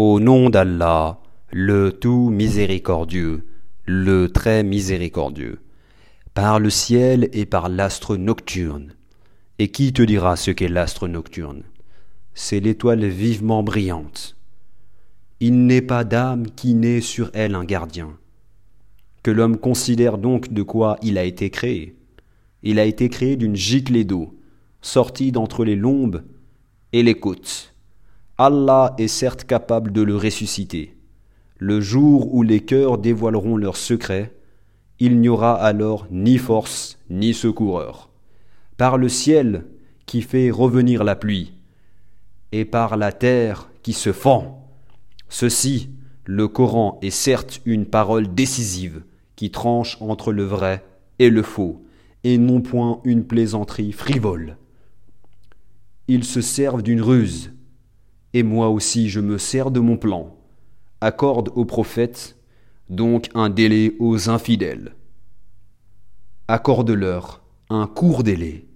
Au nom d'Allah, le tout miséricordieux, le très miséricordieux, par le ciel et par l'astre nocturne. Et qui te dira ce qu'est l'astre nocturne? C'est l'étoile vivement brillante. Il n'est pas d'âme qui n'ait sur elle un gardien. Que l'homme considère donc de quoi il a été créé. Il a été créé d'une giclée d'eau, sortie d'entre les lombes et les côtes. Allah est certes capable de le ressusciter. Le jour où les cœurs dévoileront leurs secrets, il n'y aura alors ni force ni secoureur. Par le ciel qui fait revenir la pluie, et par la terre qui se fend. Ceci, le Coran est certes une parole décisive qui tranche entre le vrai et le faux, et non point une plaisanterie frivole. Ils se servent d'une ruse, moi aussi je me sers de mon plan. Accorde aux prophètes donc un délai aux infidèles. Accorde-leur un court délai.